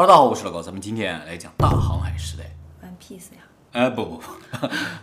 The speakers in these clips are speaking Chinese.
Hello，大家好，我是老高，咱们今天来讲大航海时代。One Piece 呀，哎，不不不，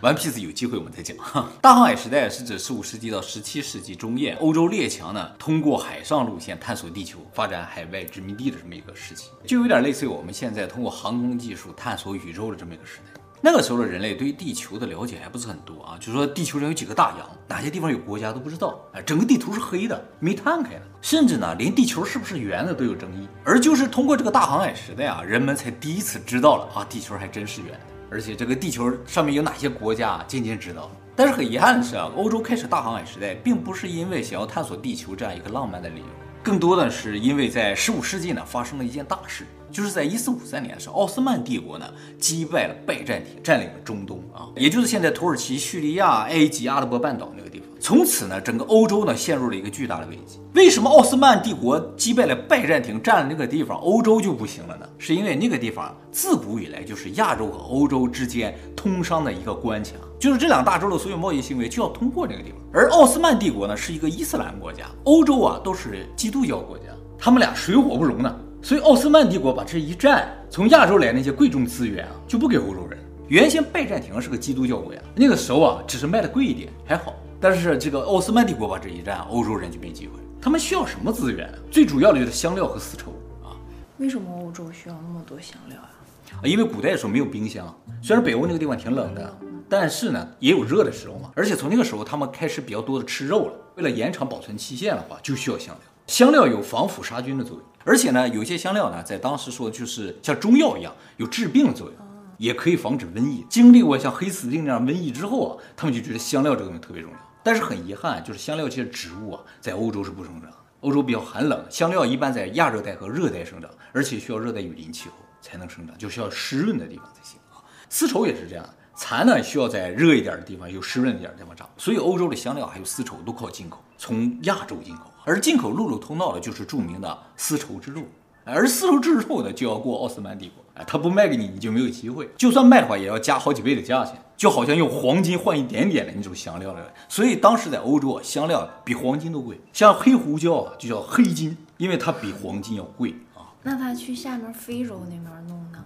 One Piece 有机会我们再讲。大航海时代是指十五世纪到十七世纪中叶，欧洲列强呢通过海上路线探索地球、发展海外殖民地的这么一个时期，就有点类似于我们现在通过航空技术探索宇宙的这么一个时代。那个时候的人类对于地球的了解还不是很多啊，就是说地球上有几个大洋，哪些地方有国家都不知道，啊，整个地图是黑的，没摊开的，甚至呢连地球是不是圆的都有争议。而就是通过这个大航海时代啊，人们才第一次知道了啊，地球还真是圆的。而且这个地球上面有哪些国家，啊渐渐知道了。但是很遗憾的是啊，欧洲开始大航海时代，并不是因为想要探索地球这样一个浪漫的理由，更多的是因为在十五世纪呢发生了一件大事，就是在一四五三年的时候，奥斯曼帝国呢击败了拜占庭，占领了中东啊，也就是现在土耳其、叙利亚、埃及、阿拉伯半岛那个地方。从此呢，整个欧洲呢陷入了一个巨大的危机。为什么奥斯曼帝国击败了拜占庭，占了那个地方，欧洲就不行了呢？是因为那个地方自古以来就是亚洲和欧洲之间通商的一个关卡，就是这两大洲的所有贸易行为就要通过那个地方。而奥斯曼帝国呢是一个伊斯兰国家，欧洲啊都是基督教国家，他们俩水火不容呢。所以奥斯曼帝国把这一占，从亚洲来那些贵重资源啊就不给欧洲人。原先拜占庭是个基督教国家，那个时候啊只是卖的贵一点还好。但是这个奥斯曼帝国吧这一战，欧洲人就没机会。他们需要什么资源？最主要的就是香料和丝绸啊。为什么欧洲需要那么多香料啊？因为古代的时候没有冰箱，虽然北欧那个地方挺冷的，但是呢也有热的时候嘛。而且从那个时候他们开始比较多的吃肉了。为了延长保存期限的话，就需要香料。香料有防腐杀菌的作用，而且呢有些香料呢在当时说就是像中药一样有治病的作用，也可以防止瘟疫。经历过像黑死病那样瘟疫之后啊，他们就觉得香料这个东西特别重要。但是很遗憾，就是香料这些植物啊，在欧洲是不生长。欧洲比较寒冷，香料一般在亚热带和热带生长，而且需要热带雨林气候才能生长，就需要湿润的地方才行啊。丝绸也是这样，蚕呢需要在热一点的地方，有湿润一点的地方长。所以欧洲的香料还有丝绸都靠进口，从亚洲进口，而进口陆路通道的就是著名的丝绸之路。而丝绸之路呢，就要过奥斯曼帝国，哎，他不卖给你，你就没有机会。就算卖的话，也要加好几倍的价钱，就好像用黄金换一点点的那种香料了。所以当时在欧洲啊，香料比黄金都贵。像黑胡椒啊，就叫黑金，因为它比黄金要贵啊。那他去下面非洲那边弄呢？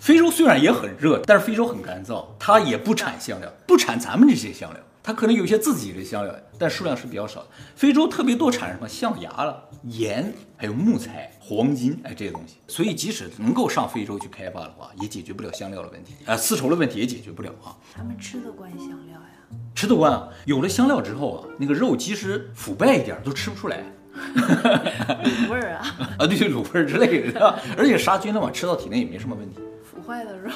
非洲虽然也很热，但是非洲很干燥，它也不产香料，不产咱们这些香料。它可能有些自己的香料，但数量是比较少的。非洲特别多产什么象牙了、盐，还有木材、黄金，哎，这些东西。所以即使能够上非洲去开发的话，也解决不了香料的问题啊，丝 laço 的问题也解决不了啊。他们吃得惯香料呀？吃得惯啊。有了香料之后啊，那个肉即使腐败一点都吃不出来，卤味儿啊？啊，对对，卤味儿之类的，而且杀菌的嘛，吃到体内也没什么问题。腐坏的肉。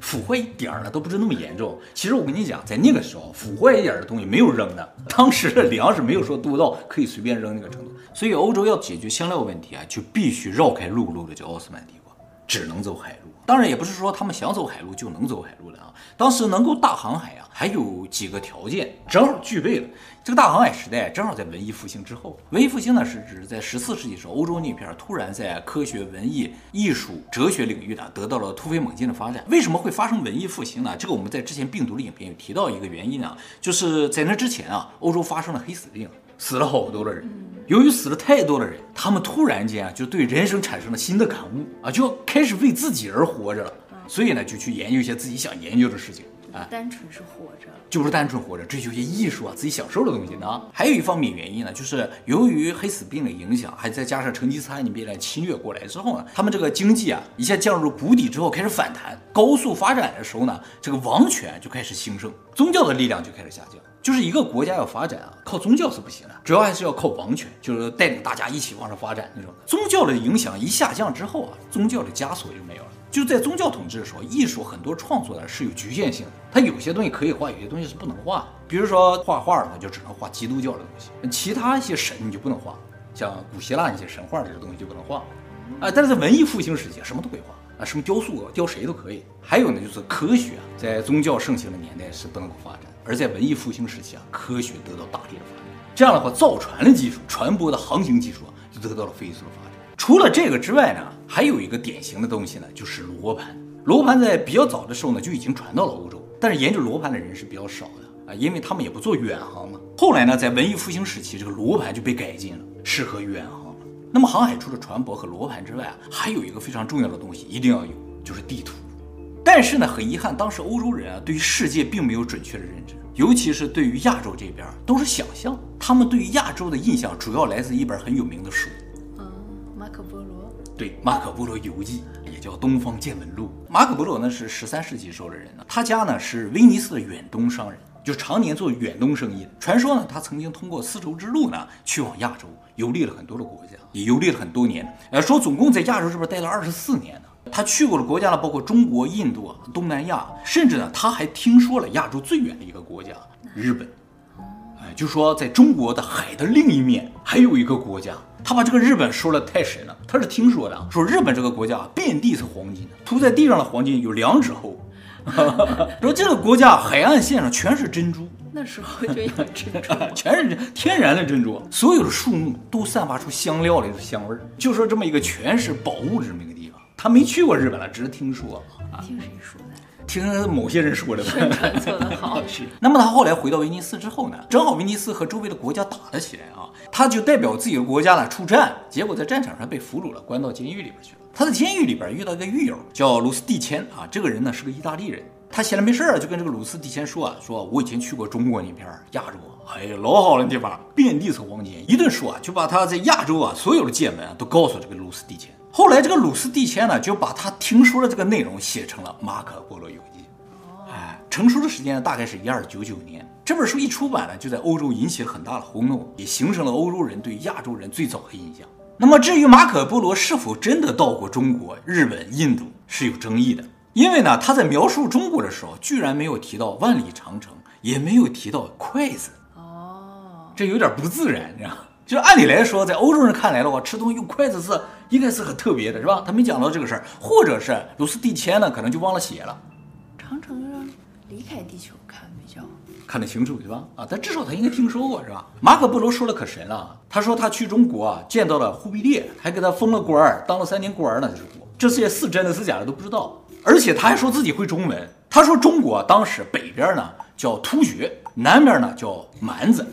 腐坏一点儿呢都不是那么严重。其实我跟你讲，在那个时候，腐坏一点的东西没有扔的。当时的粮食没有说多到可以随便扔那个程度。所以欧洲要解决香料问题啊，就必须绕开陆路的叫奥斯曼帝国，只能走海路。当然也不是说他们想走海路就能走海路了啊。当时能够大航海啊，还有几个条件正好具备了。这个大航海时代正好在文艺复兴之后。文艺复兴呢是指在十四世纪时候，欧洲那片突然在科学、文艺、艺术、哲学领域呢得到了突飞猛进的发展。为什么会发生文艺复兴呢？这个我们在之前病毒的影片有提到一个原因啊，就是在那之前啊，欧洲发生了黑死病，死了好多的人。由于死了太多的人，他们突然间啊就对人生产生了新的感悟啊，就要开始为自己而活着了。所以呢，就去研究一些自己想研究的事情。啊，单纯是活着，就是单纯活着，追求一些艺术啊，自己享受的东西呢。还有一方面原因呢，就是由于黑死病的影响，还再加上成吉思汗那边来侵略过来之后呢，他们这个经济啊一下降入谷底之后开始反弹，高速发展的时候呢，这个王权就开始兴盛，宗教的力量就开始下降。就是一个国家要发展啊，靠宗教是不行的，主要还是要靠王权，就是带领大家一起往上发展那种。宗教的影响一下降之后啊，宗教的枷锁就没有了。就在宗教统治的时候，艺术很多创作呢是有局限性的，它有些东西可以画，有些东西是不能画。比如说画画的话，就只能画基督教的东西，其他一些神你就不能画，像古希腊那些神话这些东西就不能画。啊，但是在文艺复兴时期，什么都可以画。啊，什么雕塑雕谁都可以。还有呢，就是科学啊，在宗教盛行的年代是不能够发展，而在文艺复兴时期啊，科学得到大力的发展。这样的话，造船的技术、船舶的航行技术啊，就得到了飞速的发展。除了这个之外呢，还有一个典型的东西呢，就是罗盘。罗盘在比较早的时候呢，就已经传到了欧洲，但是研究罗盘的人是比较少的啊，因为他们也不做远航嘛。后来呢，在文艺复兴时期，这个罗盘就被改进了，适合远航。那么航海除了船舶和罗盘之外啊，还有一个非常重要的东西一定要有，就是地图。但是呢，很遗憾，当时欧洲人啊，对于世界并没有准确的认知，尤其是对于亚洲这边都是想象。他们对于亚洲的印象主要来自一本很有名的书，马可波罗。对，《马可波罗游记》也叫《东方见闻录》。马可波罗呢是十三世纪时候的人呢，他家呢是威尼斯的远东商人，就常年做远东生意。传说呢，他曾经通过丝绸之路呢去往亚洲，游历了很多的国家，也游历了很多年。呃，说总共在亚洲是不是待了二十四年呢。他去过的国家呢，包括中国、印度啊、东南亚，甚至呢，他还听说了亚洲最远的一个国家——日本。哎，就说在中国的海的另一面还有一个国家，他把这个日本说的太神了。他是听说的，说日本这个国家遍地是黄金，铺在地上的黄金有两指厚。说这个国家海岸线上全是珍珠，那时候就有珍珠，全是天然的珍珠，所有的树木都散发出香料的一种香味儿。就说这么一个全是宝物的这么一个地方。他没去过日本了，只是听说。听谁说的？听某些人说的。宣传做得好。是。那么他后来回到威尼斯之后呢，正好威尼斯和周围的国家打了起来啊，他就代表自己的国家呢出战，结果在战场上被俘虏了，关到监狱里边去了。他在监狱里边遇到一个狱友，叫鲁斯蒂谦啊，这个人呢是个意大利人。他闲着没事儿就跟这个鲁斯蒂谦说啊，说我以前去过中国那边亚洲，哎呀老好了地方，遍地是黄金。一顿说啊，就把他在亚洲啊所有的见闻啊都告诉这个鲁斯蒂谦。后来，这个鲁斯蒂谦呢，就把他听说的这个内容写成了《马可波罗游记》。哎，成书的时间大概是一二九九年。这本书一出版呢，就在欧洲引起了很大的轰动，也形成了欧洲人对亚洲人最早的印象。那么，至于马可波罗是否真的到过中国、日本、印度，是有争议的。因为呢，他在描述中国的时候，居然没有提到万里长城，也没有提到筷子。哦，这有点不自然，你知道。就按理来说，在欧洲人看来的话，吃东西用筷子是应该是很特别的，是吧？他没讲到这个事儿，或者是鲁斯蒂谦呢，可能就忘了写了。长城上离开地球看比较看得清楚，是吧？啊，但至少他应该听说过，是吧？马可波罗说的可神了，他说他去中国啊，见到了忽必烈，还给他封了官儿，当了三年官呢。这些是真的是假的都不知道，而且他还说自己会中文。他说中国当时北边呢叫突厥，南边呢叫蛮子。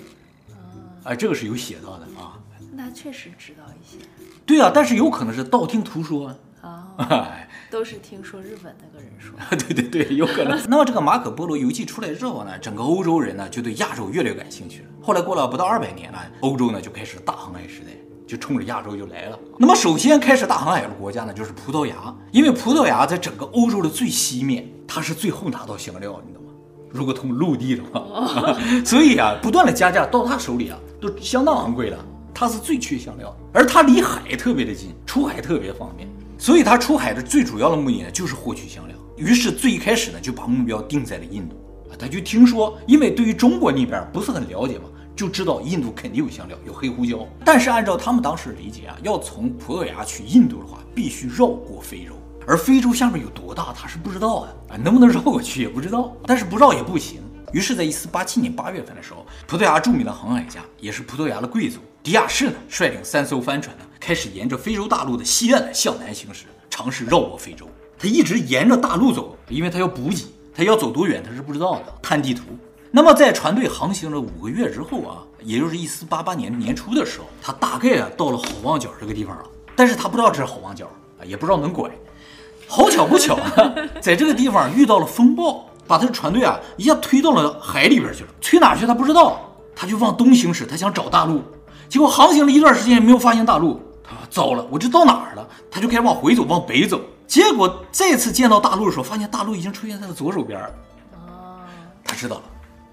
哎，这个是有写到的啊。那确实知道一些。对啊，但是有可能是道听途说啊。哦，都是听说日本那个人说。对对对，有可能。那么这个马可波罗游记出来之后呢，整个欧洲人呢就对亚洲越来越感兴趣了。后来过了不到二百年呢，欧洲呢就开始大航海时代，就冲着亚洲就来了。那么首先开始大航海的国家呢就是葡萄牙，因为葡萄牙在整个欧洲的最西面，它是最后拿到香料，你懂吗？如果通陆地的话，哦、所以啊，不断的加价到他手里啊。都相当昂贵了，它是最缺香料，而它离海特别的近，出海特别方便，所以它出海的最主要的目的呢，就是获取香料。于是最一开始呢，就把目标定在了印度啊。他就听说，因为对于中国那边不是很了解嘛，就知道印度肯定有香料，有黑胡椒。但是按照他们当时的理解啊，要从葡萄牙去印度的话，必须绕过非洲，而非洲下面有多大，他是不知道的啊，能不能绕过去也不知道。但是不绕也不行。于是，在一四八七年八月份的时候，葡萄牙著名的航海家，也是葡萄牙的贵族迪亚士呢，率领三艘帆船呢，开始沿着非洲大陆的西岸向南行驶，尝试绕过非洲。他一直沿着大陆走，因为他要补给，他要走多远他是不知道的。看地图。那么，在船队航行了五个月之后啊，也就是一四八八年年初的时候，他大概啊到了好望角这个地方了。但是他不知道这是好望角啊，也不知道能拐。好巧不巧啊，在这个地方遇到了风暴。把他的船队啊一下推到了海里边去了，推哪去他不知道，他就往东行驶，他想找大陆，结果航行了一段时间没有发现大陆，他说糟了，我这到哪儿了？他就开始往回走，往北走，结果再次见到大陆的时候，发现大陆已经出现在他的左手边。哦，他知道了，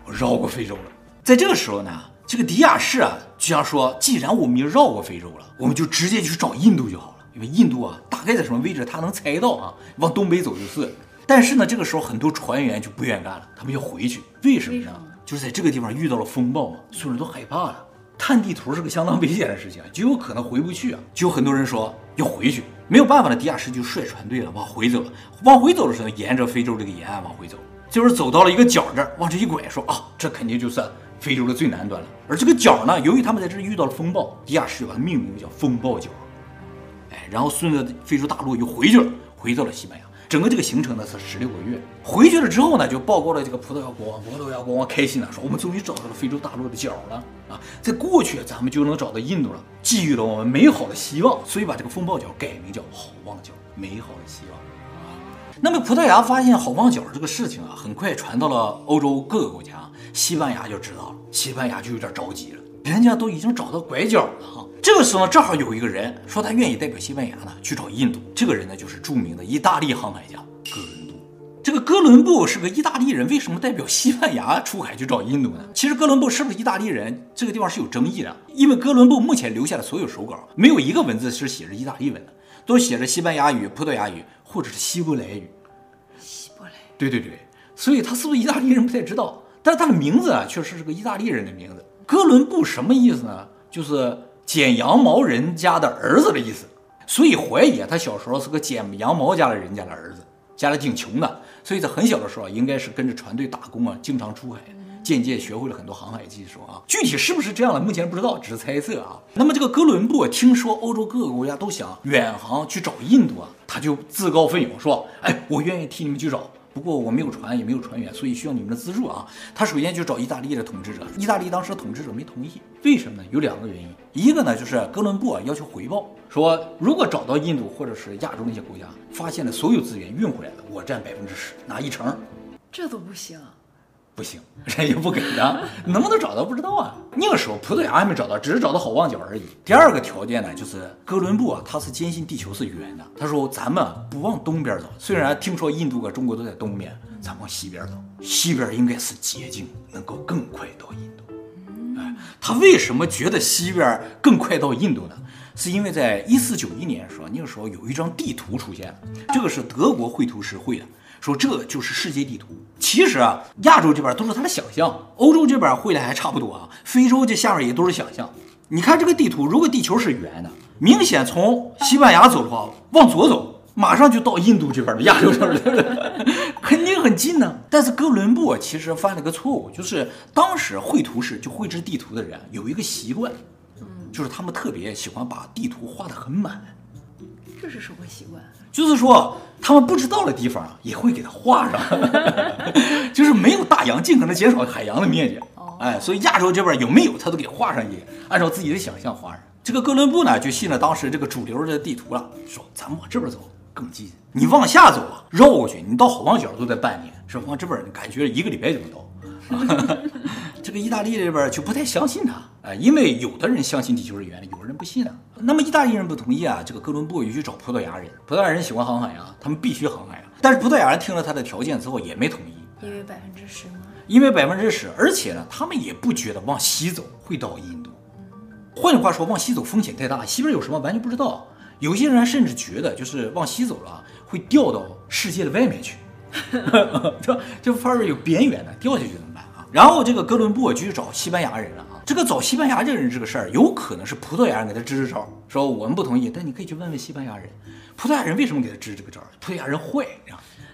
我绕过非洲了。在这个时候呢，这个迪亚士啊就想说，既然我们已经绕过非洲了，我们就直接去找印度就好了，因为印度啊大概在什么位置，他能猜到啊，往东北走就是。但是呢，这个时候很多船员就不愿干了，他们要回去。为什么呢？就是在这个地方遇到了风暴嘛，所有人都害怕了。探地图是个相当危险的事情，就有可能回不去啊。就有很多人说要回去，没有办法了，迪亚士就率船队了往回走了。往回走的时候，沿着非洲这个沿岸往回走，就是走到了一个角这儿，往这一拐，说啊，这肯定就是非洲的最南端了。而这个角呢，由于他们在这遇到了风暴，迪亚士就把它命名叫风暴角。哎，然后顺着非洲大陆又回去了，回到了西班牙。整个这个行程呢是十六个月。回去了之后呢，就报告了这个葡萄牙国王。葡萄牙国王开心了，说我们终于找到了非洲大陆的角了啊！在过去咱们就能找到印度了，寄予了我们美好的希望，所以把这个风暴角改名叫好望角，美好的希望啊。那么葡萄牙发现好望角这个事情啊，很快传到了欧洲各个国家，西班牙就知道了，西班牙就有点着急了，人家都已经找到拐角了哈。这个时候呢，正好有一个人说他愿意代表西班牙呢去找印度。这个人呢，就是著名的意大利航海家哥伦布。这个哥伦布是个意大利人，为什么代表西班牙出海去找印度呢？其实哥伦布是不是意大利人，这个地方是有争议的。因为哥伦布目前留下的所有手稿，没有一个文字是写着意大利文的，都写着西班牙语、葡萄牙语或者是希伯来语。希伯来。对对对，所以他是不是意大利人不太知道，但是他的名字啊，确实是个意大利人的名字。哥伦布什么意思呢？就是。剪羊毛人家的儿子的意思，所以怀疑啊，他小时候是个剪羊毛家的人家的儿子，家里挺穷的，所以在很小的时候应该是跟着船队打工啊，经常出海，渐渐学会了很多航海技术啊。具体是不是这样的，目前不知道，只是猜测啊。那么这个哥伦布听说欧洲各个国家都想远航去找印度啊，他就自告奋勇说：“哎，我愿意替你们去找。”不过我没有船，也没有船员，所以需要你们的资助啊！他首先就找意大利的统治者，意大利当时的统治者没同意，为什么呢？有两个原因，一个呢就是哥伦布啊要求回报，说如果找到印度或者是亚洲那些国家，发现的所有资源运回来的，我占百分之十，拿一成。这都不行。不行，人家不给的，能不能找到不知道啊。那个时候葡萄牙还没找到，只是找到好望角而已。第二个条件呢，就是哥伦布啊，他是坚信地球是圆的。他说咱们不往东边走，虽然听说印度和中国都在东边，咱往西边走，西边应该是捷径，能够更快到印度。哎，他为什么觉得西边更快到印度呢？是因为在一四九一年的时候，那个时候有一张地图出现了，这个是德国绘图师绘的。说这就是世界地图。其实啊，亚洲这边都是他的想象，欧洲这边绘的还差不多啊，非洲这下面也都是想象。你看这个地图，如果地球是圆的，明显从西班牙走的话，往左走，马上就到印度这边了亚洲这边了，肯定很近呢。但是哥伦布其实犯了个错误，就是当时绘图师就绘制地图的人有一个习惯，就是他们特别喜欢把地图画得很满。这是什么习惯？就是说，他们不知道的地方也会给它画上，就是没有大洋，尽可能减少海洋的面积。哎，所以亚洲这边有没有，他都给画上一个，按照自己的想象画上。这个哥伦布呢，就信了当时这个主流的地图了，说咱们往这边走更近，你往下走啊，绕过去，你到好望角都得半年，是吧？往这边感觉一个礼拜就能到。这个意大利这边就不太相信他啊，因为有的人相信地球是圆的，有的人不信啊。那么意大利人不同意啊，这个哥伦布又去找葡萄牙人，葡萄牙人喜欢航海啊，他们必须航海啊。但是葡萄牙人听了他的条件之后也没同意，因为百分之十吗？因为百分之十，而且呢，他们也不觉得往西走会到印度。换句话说，往西走风险太大，西边有什么完全不知道。有些人甚至觉得，就是往西走了会掉到世界的外面去。这这范围有边缘的，掉下去怎么办啊？然后这个哥伦布就去找西班牙人了啊。这个找西班牙这个人这个事儿，有可能是葡萄牙人给他支支招，说我们不同意，但你可以去问问西班牙人，葡萄牙人为什么给他支这个招？葡萄牙人坏，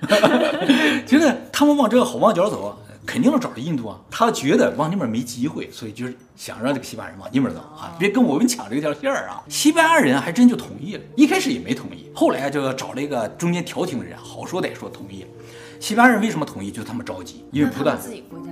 觉得他们往这个好望角走，肯定是找到印度啊。他觉得往那边没机会，所以就是想让这个西班牙人往那边走啊，别跟我们抢这条线儿啊。西班牙人还真就同意了，一开始也没同意，后来就找了一个中间调停的人，好说歹说同意了。西班牙人为什么同意？就他们着急，因为不但自己国家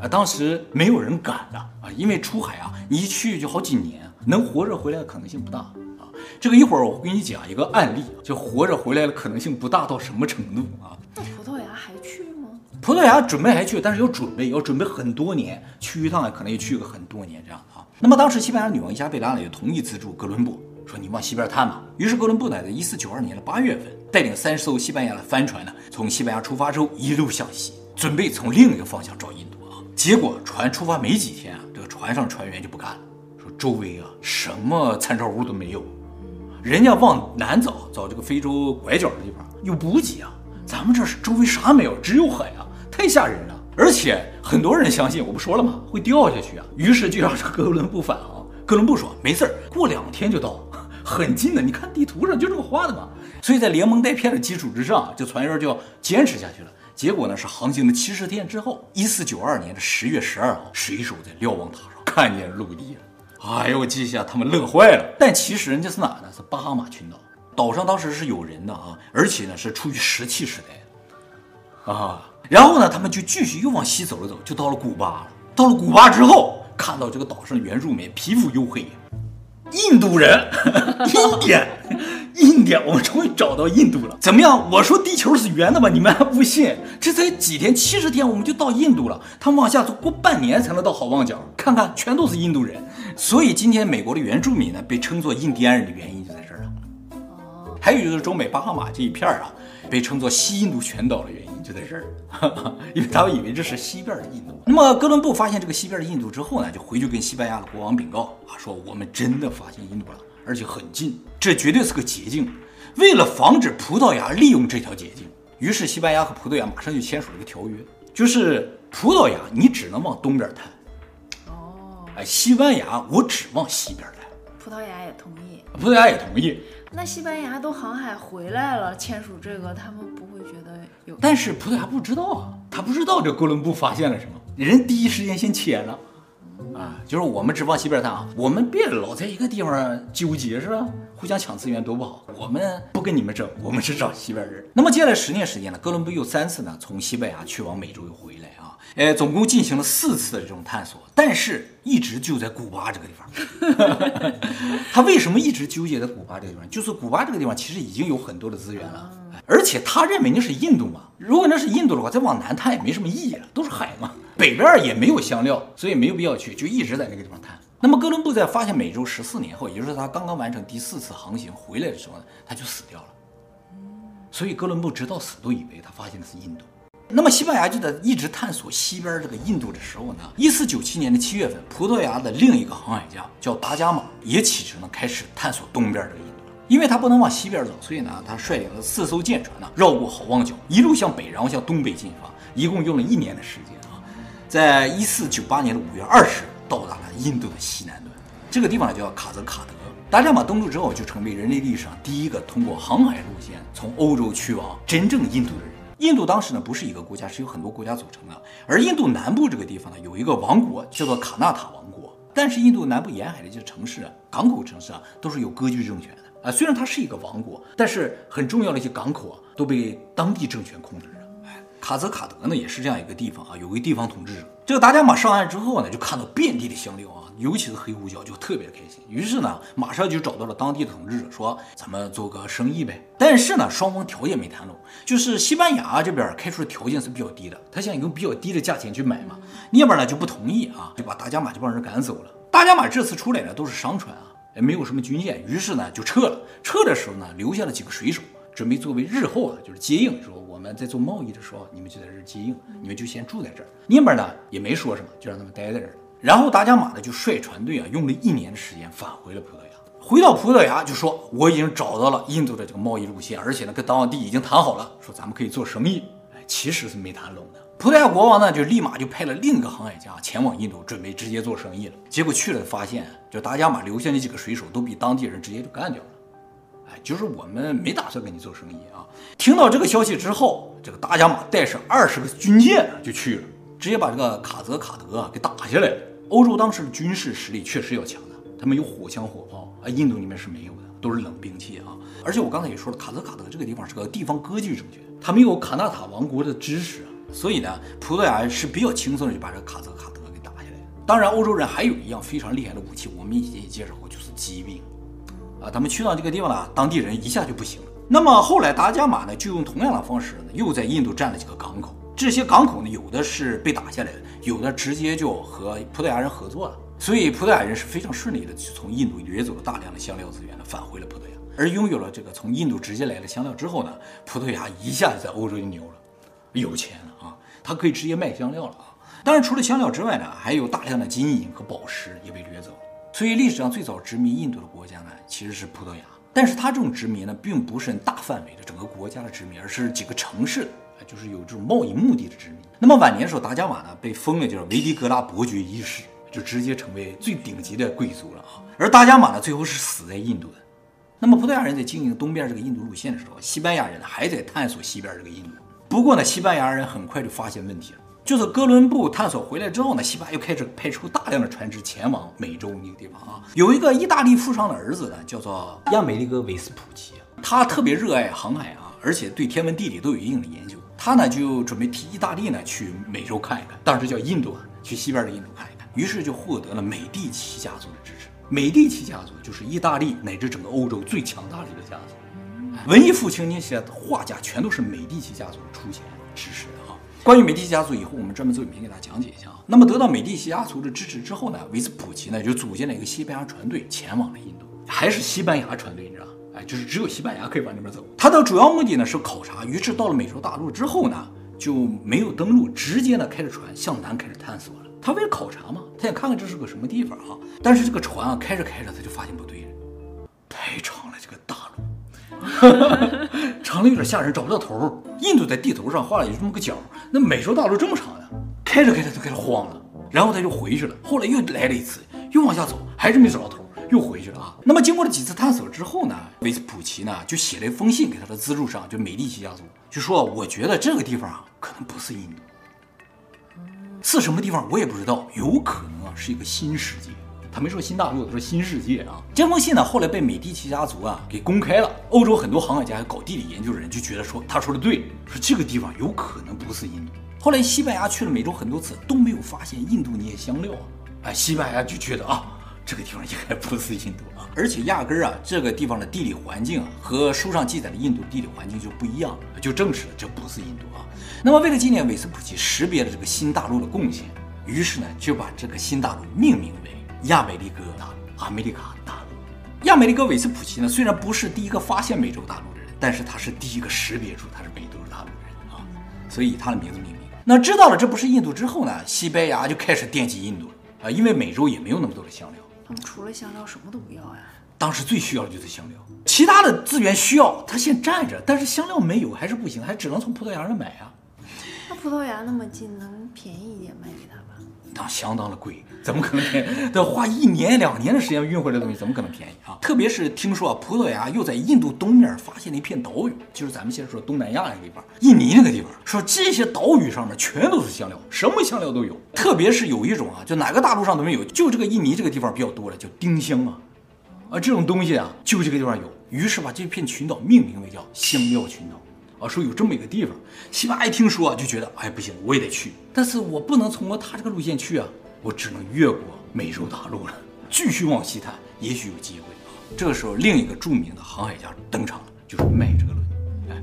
啊，当时没有人敢的啊，因为出海啊，你一去就好几年，能活着回来的可能性不大啊。这个一会儿我会给你讲一个案例，就活着回来的可能性不大到什么程度啊？那葡萄牙还去吗？葡萄牙准备还去，但是要准备，要准备很多年，去一趟可能也去个很多年这样啊。那么当时西班牙女王伊莎贝拉呢也同意资助哥伦布。说你往西边探吧。于是哥伦布呢，在一四九二年的八月份，带领三十艘西班牙的帆船呢，从西班牙出发之后，一路向西，准备从另一个方向找印度啊。结果船出发没几天啊，这个船上船员就不干了，说周围啊什么参照物都没有，人家往南找找这个非洲拐角的地方有补给啊，咱们这是周围啥没有，只有海啊，太吓人了。而且很多人相信，我不说了吗？会掉下去啊。于是就让这哥伦布返航。哥伦布说没事儿，过两天就到。很近的，你看地图上就这么画的嘛。所以在连蒙带骗的基础之上，这船员就要坚持下去了。结果呢，是航行了七十天之后，一四九二年的十月十二号，水手在瞭望塔上 看见陆地了。哎呦，我记下他们乐坏了。但其实人家是哪呢？是巴哈马群岛。岛上当时是有人的啊，而且呢是处于石器时代啊。然后呢，他们就继续又往西走了走，就到了古巴了。到了古巴之后，看到这个岛上的原住民皮肤黝黑，印度人，印第安。印度，我们终于找到印度了。怎么样？我说地球是圆的吧？你们还不信？这才几天，七十天，我们就到印度了。他们往下走，过半年才能到好望角。看看，全都是印度人。所以今天美国的原住民呢，被称作印第安人的原因就在这儿了。哦。还有就是中美巴哈马这一片儿啊，被称作西印度群岛的原因就在这儿，因为他们以为这是西边的印度。那么哥伦布发现这个西边的印度之后呢，就回去跟西班牙的国王禀告啊，说我们真的发现印度了。而且很近，这绝对是个捷径。为了防止葡萄牙利用这条捷径，于是西班牙和葡萄牙马上就签署了一个条约，就是葡萄牙你只能往东边探。哦，哎，西班牙我只往西边探。葡萄牙也同意。葡萄牙也同意。那西班牙都航海回来了，签署这个，他们不会觉得有？但是葡萄牙不知道啊，他不知道这哥伦布发现了什么，人第一时间先签了。啊，就是我们只往西边探啊，我们别老在一个地方纠结是吧？互相抢资源多不好。我们不跟你们争，我们是找西边人。那么接下来十年时间呢，哥伦布又三次呢从西班牙去往美洲又回来啊，呃，总共进行了四次的这种探索，但是一直就在古巴这个地方。他为什么一直纠结在古巴这个地方？就是古巴这个地方其实已经有很多的资源了，而且他认为那是印度嘛，如果那是印度的话，再往南探也没什么意义了，都是海嘛。北边也没有香料，所以没有必要去，就一直在那个地方探。那么哥伦布在发现美洲十四年后，也就是他刚刚完成第四次航行回来的时候呢，他就死掉了。所以哥伦布直到死都以为他发现的是印度。那么西班牙就在一直探索西边这个印度的时候呢，一四九七年的七月份，葡萄牙的另一个航海家叫达伽马也启程了，开始探索东边这个印度。因为他不能往西边走，所以呢，他率领了四艘舰船呢，绕过好望角，一路向北，然后向东北进发，一共用了一年的时间啊。在一四九八年的五月二十，到达了印度的西南端，这个地方呢叫卡泽卡德。达伽马登陆之后，就成为人类历史上第一个通过航海路线从欧洲去往真正印度的人。印度当时呢不是一个国家，是由很多国家组成的。而印度南部这个地方呢，有一个王国叫做卡纳塔王国。但是印度南部沿海的这些城市啊，港口城市啊，都是有割据政权啊。虽然它是一个王国，但是很重要的一些港口啊，都被当地政权控制着。卡泽卡德呢，也是这样一个地方啊，有个地方统治者。这个达伽马上岸之后呢，就看到遍地的香料啊，尤其是黑胡椒，就特别开心。于是呢，马上就找到了当地的统治者，说咱们做个生意呗。但是呢，双方条件没谈拢，就是西班牙这边开出的条件是比较低的，他想用比较低的价钱去买嘛，那边呢就不同意啊，就把达伽马这帮人赶走了。达伽马这次出来呢，都是商船啊，没有什么军舰，于是呢就撤了。撤的时候呢，留下了几个水手，准备作为日后啊，就是接应说。我们在做贸易的时候，你们就在这儿接应，你们就先住在这儿。那边呢也没说什么，就让他们待在这儿。然后达伽马呢就率船队啊，用了一年的时间返回了葡萄牙。回到葡萄牙就说我已经找到了印度的这个贸易路线，而且呢跟当地已经谈好了，说咱们可以做生意。哎，其实是没谈拢的。葡萄牙国王呢就立马就派了另一个航海家前往印度，准备直接做生意了。结果去了发现，就达伽马留下那几个水手都被当地人直接就干掉了。哎就是我们没打算跟你做生意啊！听到这个消息之后，这个达伽马带上二十个军舰就去了，直接把这个卡泽卡德给打下来了。欧洲当时的军事实力确实要强的，他们有火枪火炮啊，印度里面是没有的，都是冷兵器啊。而且我刚才也说了，卡泽卡德这个地方是个地方割据政权，他没有卡纳塔王国的支持，所以呢，葡萄牙人是比较轻松的就把这个卡泽卡德给打下来了。当然，欧洲人还有一样非常厉害的武器，我们以前也介绍过，就是骑兵。啊，他们去到这个地方呢，当地人一下就不行了。那么后来达伽马呢，就用同样的方式，又在印度占了几个港口。这些港口呢，有的是被打下来的，有的直接就和葡萄牙人合作了。所以葡萄牙人是非常顺利的，从印度掠走了大量的香料资源呢，返回了葡萄牙。而拥有了这个从印度直接来的香料之后呢，葡萄牙一下子在欧洲就牛了，有钱了啊，他可以直接卖香料了啊。当然，除了香料之外呢，还有大量的金银和宝石也被掠走了。所以历史上最早殖民印度的国家呢，其实是葡萄牙。但是它这种殖民呢，并不是大范围的整个国家的殖民，而是几个城市，就是有这种贸易目的的殖民。那么晚年的时候，达伽马呢被封了叫维迪格拉伯爵一世，就直接成为最顶级的贵族了啊。而达伽马呢，最后是死在印度的，那么葡萄牙人在经营东边这个印度路线的时候，西班牙人还在探索西边这个印度。不过呢，西班牙人很快就发现问题了，就是哥伦布探索回来之后呢，西班牙又开始派出大量的船只前往美洲那个地方啊。有一个意大利富商的儿子呢，叫做亚美利哥·维斯普奇，他特别热爱航海啊，而且对天文地理都有一定的研究。他呢就准备替意大利呢去美洲看一看，当时叫印度啊，去西边的印度看一看。于是就获得了美第奇家族的支持。美第奇家族就是意大利乃至整个欧洲最强大的一个家族。文艺复兴那些画家全都是美第奇家族出钱支持的啊。关于美第奇家族，以后我们专门做影片给大家讲解一下啊。那么得到美第奇家族的支持之后呢，维斯普奇呢就组建了一个西班牙船队前往了印度，还是西班牙船队，你知道？哎，就是只有西班牙可以往那边走。他的主要目的呢是考察，于是到了美洲大陆之后呢，就没有登陆，直接呢开着船向南开始探索了。他为了考察嘛，他想看看这是个什么地方啊。但是这个船啊开着开着，他就发现不对了，太长了，这个大陆，长的有点吓人，找不到头。印度在地图上画了有这么个角，那美洲大陆这么长的，开着开着就开始慌了。然后他就回去了，后来又来了一次，又往下走，还是没找到头，又回去了啊。那么经过了几次探索之后呢，维斯普奇呢就写了一封信给他的资助商，就美第奇家族，就说我觉得这个地方啊可能不是印度。是什么地方我也不知道，有可能啊是一个新世界。他没说新大陆，他说新世界啊。这封信呢后来被美第奇家族啊给公开了。欧洲很多航海家搞地理研究的人就觉得说他说的对，说这个地方有可能不是印度。后来西班牙去了美洲很多次都没有发现印度那些香料啊，哎，西班牙就觉得啊这个地方应该不是印度啊，而且压根儿啊这个地方的地理环境啊和书上记载的印度地理环境就不一样，就证实了这不是印度啊。那么，为了纪念韦斯普奇识别了这个新大陆的贡献，于是呢，就把这个新大陆命名为亚美利哥大陆，阿美利卡大陆。亚美利哥韦斯普奇呢，虽然不是第一个发现美洲大陆的人，但是他是第一个识别出他是美洲大陆的人啊，所以以他的名字命名。那知道了这不是印度之后呢，西班牙就开始惦记印度了啊，因为美洲也没有那么多的香料，他们除了香料什么都不要呀。当时最需要的就是香料，其他的资源需要他先占着，但是香料没有还是不行，还只能从葡萄牙那买啊。那葡萄牙那么近，能便宜一点卖给他吧？那相当的贵，怎么可能便宜？得花一年两年的时间运回来的东西，怎么可能便宜啊？特别是听说啊，葡萄牙又在印度东面发现了一片岛屿，就是咱们现在说东南亚那个地方，印尼那个地方，说这些岛屿上面全都是香料，什么香料都有。特别是有一种啊，就哪个大陆上都没有，就这个印尼这个地方比较多了，叫丁香啊，啊这种东西啊，就这个地方有。于是把这片群岛命名为叫香料群岛。啊，说有这么一个地方，西班牙一听说就觉得，哎，不行，我也得去。但是我不能从他这个路线去啊，我只能越过美洲大陆了，继续往西探，也许有机会啊。这个时候，另一个著名的航海家登场了，就是麦哲伦。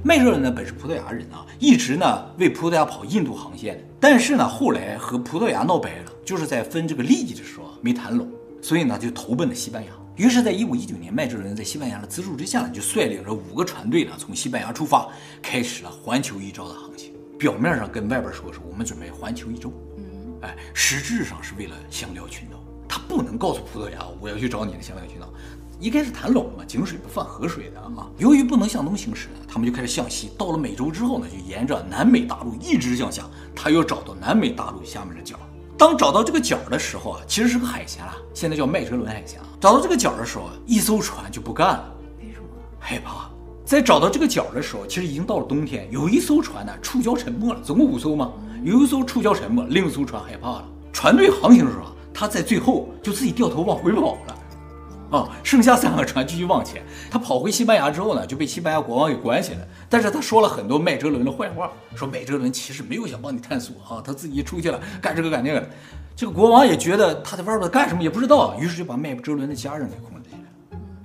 麦哲伦呢，本是葡萄牙人啊，一直呢为葡萄牙跑印度航线，但是呢后来和葡萄牙闹掰了，就是在分这个利益的时候没谈拢，所以呢就投奔了西班牙。于是，在一五一九年，麦哲伦在西班牙的资助之下呢，就率领着五个船队呢，从西班牙出发，开始了环球一周的航行。表面上跟外边说是我们准备环球一周，哎，实质上是为了香料群岛。他不能告诉葡萄牙，我要去找你的香料群岛。一开始谈拢了嘛，井水不犯河水的啊。由于不能向东行驶呢，他们就开始向西。到了美洲之后呢，就沿着南美大陆一直向下，他要找到南美大陆下面的角。当找到这个角的时候啊，其实是个海峡了，现在叫麦哲伦海峡。找到这个角的时候，一艘船就不干了，为什么？害怕。在找到这个角的时候，其实已经到了冬天，有一艘船呢触礁沉没了，总共五艘嘛，有一艘触礁沉没，另一艘船害怕了。船队航行的时候，他在最后就自己掉头往回跑了。啊，剩下三个船继续往前。他跑回西班牙之后呢，就被西班牙国王给关起来。但是他说了很多麦哲伦的坏话，说麦哲伦其实没有想帮你探索啊，他自己出去了干这个干那个。这个国王也觉得他在外边干什么也不知道，于是就把麦哲伦的家人给控制。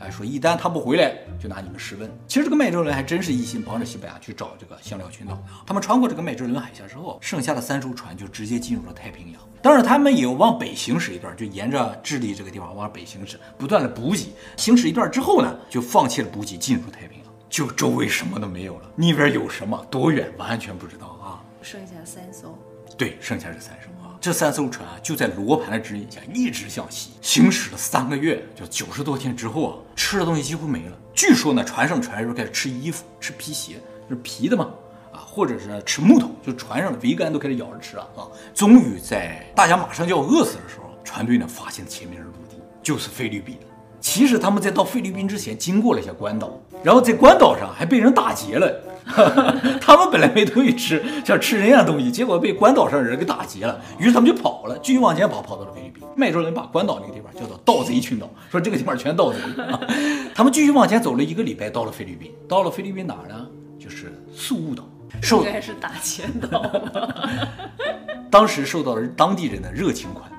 哎，说一旦他不回来，就拿你们试问。其实这个麦哲伦还真是一心帮着西班牙去找这个香料群岛。他们穿过这个麦哲伦海峡之后，剩下的三艘船就直接进入了太平洋。当然，他们也往北行驶一段，就沿着智利这个地方往北行驶，不断的补给。行驶一段之后呢，就放弃了补给，进入太平洋，就周围什么都没有了。那边有什么？多远？完全不知道啊。剩下三艘。对，剩下这三艘啊。这三艘船啊，就在罗盘的指引下一直向西行驶了三个月，就九十多天之后啊，吃的东西几乎没了。据说呢，船上船员开始吃衣服、吃皮鞋，就是皮的嘛。啊或者是吃木头，就船上的桅杆都开始咬着吃了啊！终于在大家马上就要饿死的时候，船队呢发现前面的陆地，就是菲律宾。其实他们在到菲律宾之前经过了一下关岛，然后在关岛上还被人打劫了。他们本来没东西吃，想吃人家东西，结果被关岛上人给打劫了。于是他们就跑了，继续往前跑，跑到了菲律宾。麦哲伦把关岛那个地方叫做盗贼群岛，说这个地方全盗贼。他们继续往前走了一个礼拜，到了菲律宾。到了菲律宾哪儿呢？就是宿雾岛。受应该是打劫岛。当时受到了当地人的热情款待。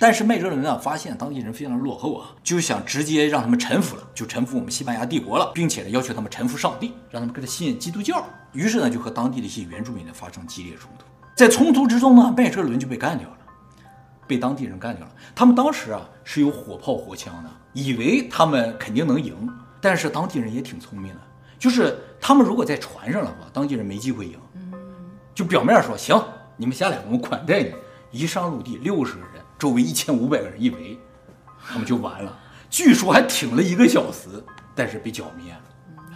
但是麦哲伦啊，发现当地人非常落后啊，就想直接让他们臣服了，就臣服我们西班牙帝国了，并且呢，要求他们臣服上帝，让他们跟他信基督教。于是呢，就和当地的一些原住民呢发生激烈冲突。在冲突之中呢，麦哲伦就被干掉了，被当地人干掉了。他们当时啊是有火炮火枪的，以为他们肯定能赢。但是当地人也挺聪明的，就是他们如果在船上的话，当地人没机会赢。就表面说行，你们下来，我们款待你。一上陆地，六十个人。周围一千五百个人一围，他们就完了。据说还挺了一个小时，但是被剿灭了。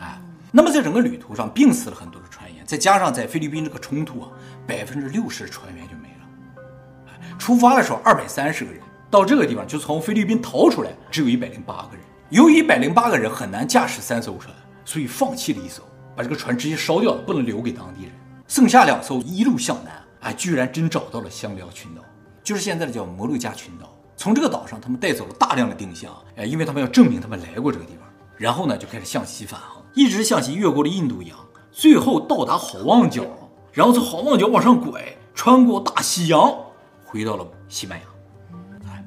哎，那么在整个旅途上病死了很多的船员，再加上在菲律宾这个冲突啊，百分之六十的船员就没了。哎，出发的时候二百三十个人，到这个地方就从菲律宾逃出来，只有一百零八个人。由于一百零八个人很难驾驶三艘船，所以放弃了一艘，把这个船直接烧掉了，不能留给当地人。剩下两艘一路向南，哎，居然真找到了香料群岛。就是现在的叫摩鹿加群岛，从这个岛上他们带走了大量的丁香，哎，因为他们要证明他们来过这个地方，然后呢就开始向西返航，一直向西越过了印度洋，最后到达好望角，然后从好望角往上拐，穿过大西洋，回到了西班牙。哎，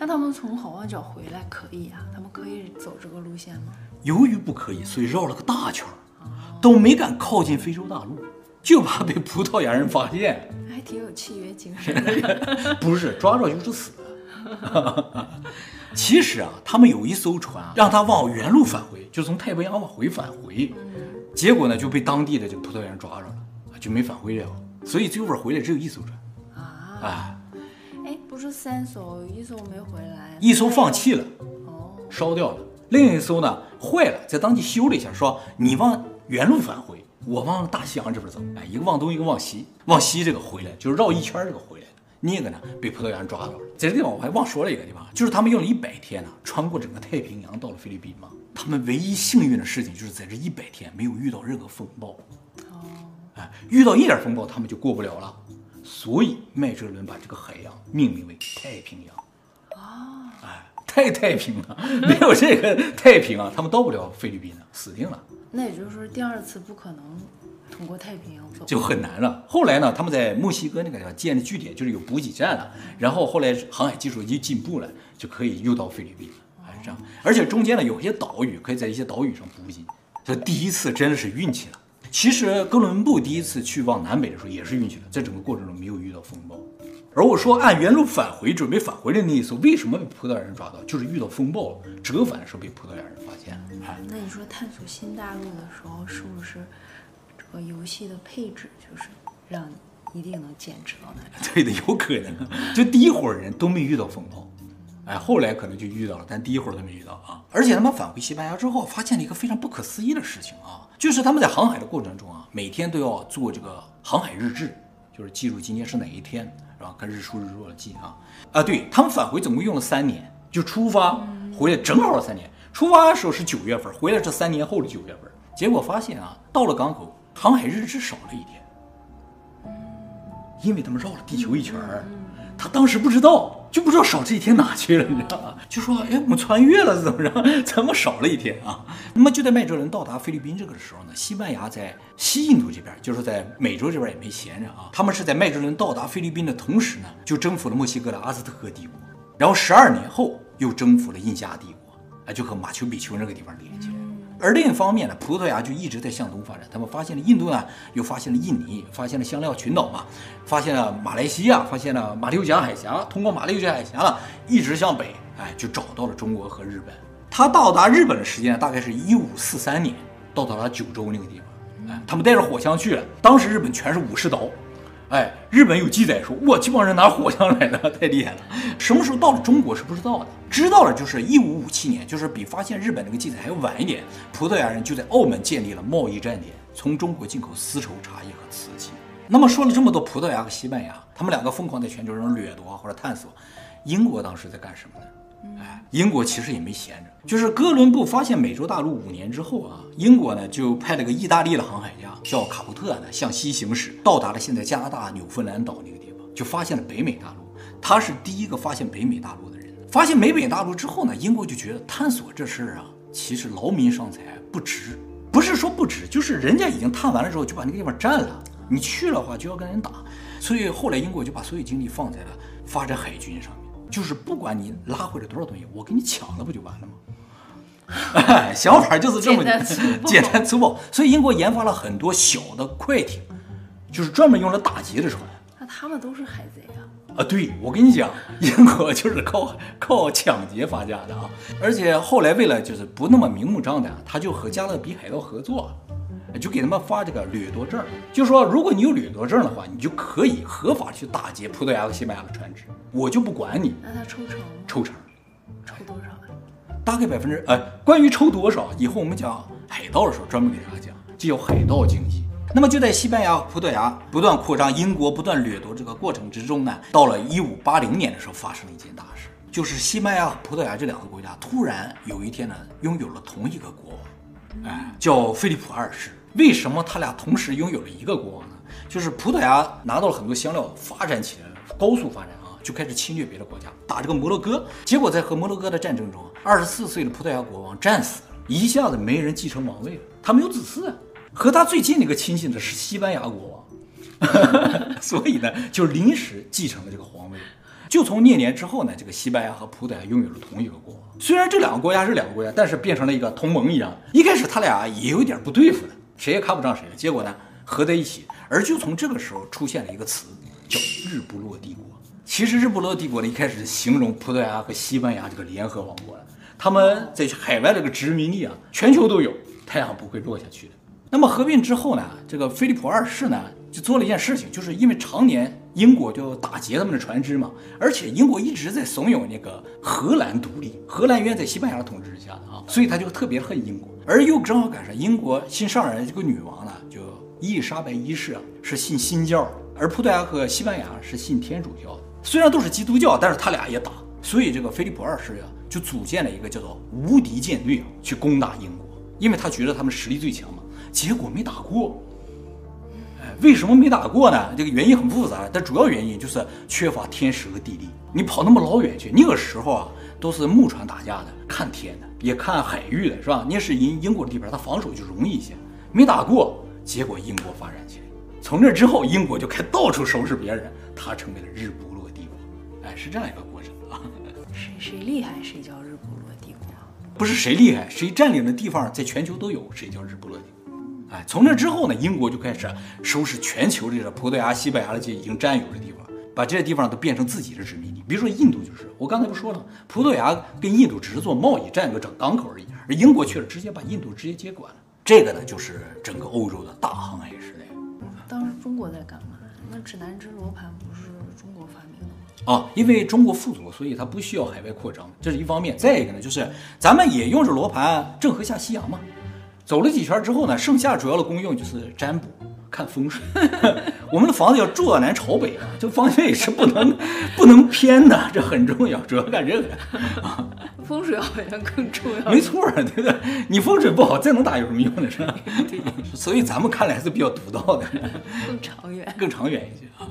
那他们从好望角回来可以啊？他们可以走这个路线吗？由于不可以，所以绕了个大圈，都没敢靠近非洲大陆，就怕被葡萄牙人发现。还挺有契约精神的，不是抓着就是死。其实啊，他们有一艘船，让他往原路返回，就从太平洋往回返回，结果呢就被当地的这个葡萄牙人抓着了，就没返回了。所以最后回来只有一艘船。啊，哎，哎，不是三艘，一艘没回来，一艘放弃了，哦，烧掉了，另一艘呢坏了，在当地修了一下，说你往原路返回。我往大西洋这边走，哎，一个往东，一个往西，往西这个回来就是绕一圈这个回来的。那个呢，被葡萄牙人抓到了。在这个地方我还忘说了一个地方，就是他们用了一百天呢，穿过整个太平洋到了菲律宾嘛。他们唯一幸运的事情就是在这一百天没有遇到任何风暴。哦，哎，遇到一点风暴他们就过不了了。所以麦哲伦把这个海洋命名为太平洋。啊，哎，太太平了，没有这个太平啊，他们到不了菲律宾了，死定了。那也就是说，第二次不可能通过太平洋走，就很难了。后来呢，他们在墨西哥那个地方建的据点，就是有补给站了。然后后来航海技术一进步了，就可以又到菲律宾了，还是这样。而且中间呢，有些岛屿可以在一些岛屿上补给。这第一次真的是运气了。其实哥伦布第一次去往南北的时候也是运气了，在整个过程中没有遇到风暴。而我说按原路返回，准备返回的那一艘，为什么被葡萄牙人抓到？就是遇到风暴了，折返的时候被葡萄牙人发现。哎，那你说探索新大陆的时候，是不是这个游戏的配置就是让你一定能捡折呢？对的，有可能。就第一伙人都没遇到风暴，哎，后来可能就遇到了，但第一伙都没遇到啊。而且他们返回西班牙之后，发现了一个非常不可思议的事情啊，就是他们在航海的过程中啊，每天都要做这个航海日志，就是记录今天是哪一天。然后跟日出日落的记啊啊，对他们返回总共用了三年，就出发回来正好三年。出发的时候是九月份，回来这三年后的九月份。结果发现啊，到了港口，航海日志少了一天，因为他们绕了地球一圈儿，他当时不知道。就不知道少这一天哪去了，你知道吗？就说，哎，我们穿越了，怎么着？怎么少了一天啊？那么就在麦哲伦到达菲律宾这个的时候呢，西班牙在西印度这边，就是在美洲这边也没闲着啊。他们是在麦哲伦到达菲律宾的同时呢，就征服了墨西哥的阿兹特克帝国，然后十二年后又征服了印加帝国，啊，就和马丘比丘那个地方连起来。而另一方面呢，葡萄牙就一直在向东发展。他们发现了印度呢，又发现了印尼，发现了香料群岛嘛，发现了马来西亚，发现了马六甲海峡。通过马六甲海峡，一直向北，哎，就找到了中国和日本。他到达日本的时间大概是一五四三年，到达了九州那个地方。哎，他们带着火枪去了。当时日本全是武士刀。哎，日本有记载说，哇，这帮人拿火枪来的，太厉害了。什么时候到了中国是不知道的，知道了就是一五五七年，就是比发现日本那个记载还要晚一点。葡萄牙人就在澳门建立了贸易站点，从中国进口丝绸、茶叶和瓷器。那么说了这么多，葡萄牙和西班牙，他们两个疯狂在全球上掠夺或者探索。英国当时在干什么呢？哎，英国其实也没闲着，就是哥伦布发现美洲大陆五年之后啊，英国呢就派了个意大利的航海家叫卡普特呢向西行驶，到达了现在加拿大纽芬兰岛那个地方，就发现了北美大陆。他是第一个发现北美大陆的人。发现北美大陆之后呢，英国就觉得探索这事儿啊，其实劳民伤财不值，不是说不值，就是人家已经探完了之后就把那个地方占了，你去了话就要跟人打，所以后来英国就把所有精力放在了发展海军上面。就是不管你拉回来多少东西，我给你抢了不就完了吗？想法就是这么简单粗暴，简单粗暴。所以英国研发了很多小的快艇，就是专门用来打劫的船。那他们都是海贼啊？啊，对，我跟你讲，英国就是靠靠抢劫发家的啊。而且后来为了就是不那么明目张胆，他就和加勒比海盗合作。就给他们发这个掠夺证，就说如果你有掠夺证的话，你就可以合法去打劫葡萄牙和西班牙的船只，我就不管你。那他抽成？抽成，抽多少啊？大概百分之……呃，关于抽多少，以后我们讲海盗的时候专门给大家讲，这叫海盗经济。那么就在西班牙、葡萄牙不断扩张，英国不断掠夺这个过程之中呢，到了一五八零年的时候，发生了一件大事，就是西班牙、葡萄牙这两个国家突然有一天呢，拥有了同一个国王，哎，叫菲利普二世。为什么他俩同时拥有了一个国王呢？就是葡萄牙拿到了很多香料，发展起来了，高速发展啊，就开始侵略别的国家，打这个摩洛哥。结果在和摩洛哥的战争中，二十四岁的葡萄牙国王战死了，一下子没人继承王位了，他没有子嗣啊。和他最近的一个亲戚的是西班牙国王，所以呢，就临时继承了这个皇位。就从那年之后呢，这个西班牙和葡萄牙拥有了同一个国王。虽然这两个国家是两个国家，但是变成了一个同盟一样。一开始他俩也有点不对付的。谁也看不上谁，结果呢，合在一起。而就从这个时候出现了一个词，叫“日不落帝国”。其实“日不落帝国”呢，一开始形容葡萄牙和西班牙这个联合王国的。他们在海外这个殖民地啊，全球都有，太阳不会落下去的。那么合并之后呢，这个菲利普二世呢，就做了一件事情，就是因为常年英国就打劫他们的船只嘛，而且英国一直在怂恿那个荷兰独立，荷兰原在西班牙统治之下的啊，所以他就特别恨英国。而又正好赶上英国新上任这个女王呢，就伊丽莎白一世啊，是信新教，而葡萄牙和西班牙是信天主教的。虽然都是基督教，但是他俩也打，所以这个菲利普二世呀，就组建了一个叫做无敌舰队啊，去攻打英国，因为他觉得他们实力最强嘛。结果没打过，哎，为什么没打过呢？这个原因很复杂，但主要原因就是缺乏天时和地利。你跑那么老远去，那个时候啊，都是木船打架的，看天的。也看海域的是吧？那是英英国的地盘，他防守就容易一些。没打过，结果英国发展起来。从这之后，英国就开到处收拾别人，他成为了日不落帝国。哎，是这样一个过程啊。谁谁厉害，谁叫日不落帝国？不是谁厉害，谁占领的地方在全球都有，谁叫日不落帝国？哎，从这之后呢，英国就开始收拾全球这个葡萄牙、西班牙的这已经占有的地方。把这些地方都变成自己的殖民地，比如说印度就是，我刚才不说了，葡萄牙跟印度只是做贸易，占个整港口而已，而英国去了，直接把印度直接接管了。这个呢，就是整个欧洲的大航海时代。当时中国在干嘛？那指南针罗盘不是中国发明的吗？啊，因为中国富足，所以它不需要海外扩张，这是一方面。再一个呢，就是咱们也用着罗盘郑和下西洋嘛，走了几圈之后呢，剩下主要的功用就是占卜。看风水，我们的房子要坐南朝北啊，这方向也是不能 不能偏的，这很重要，主要干这个啊。风水好像更重要。没错，对不对？你风水不好，再能打有什么用呢？是吧？对。所以咱们看来还是比较独到的，更长远，更长远一些啊。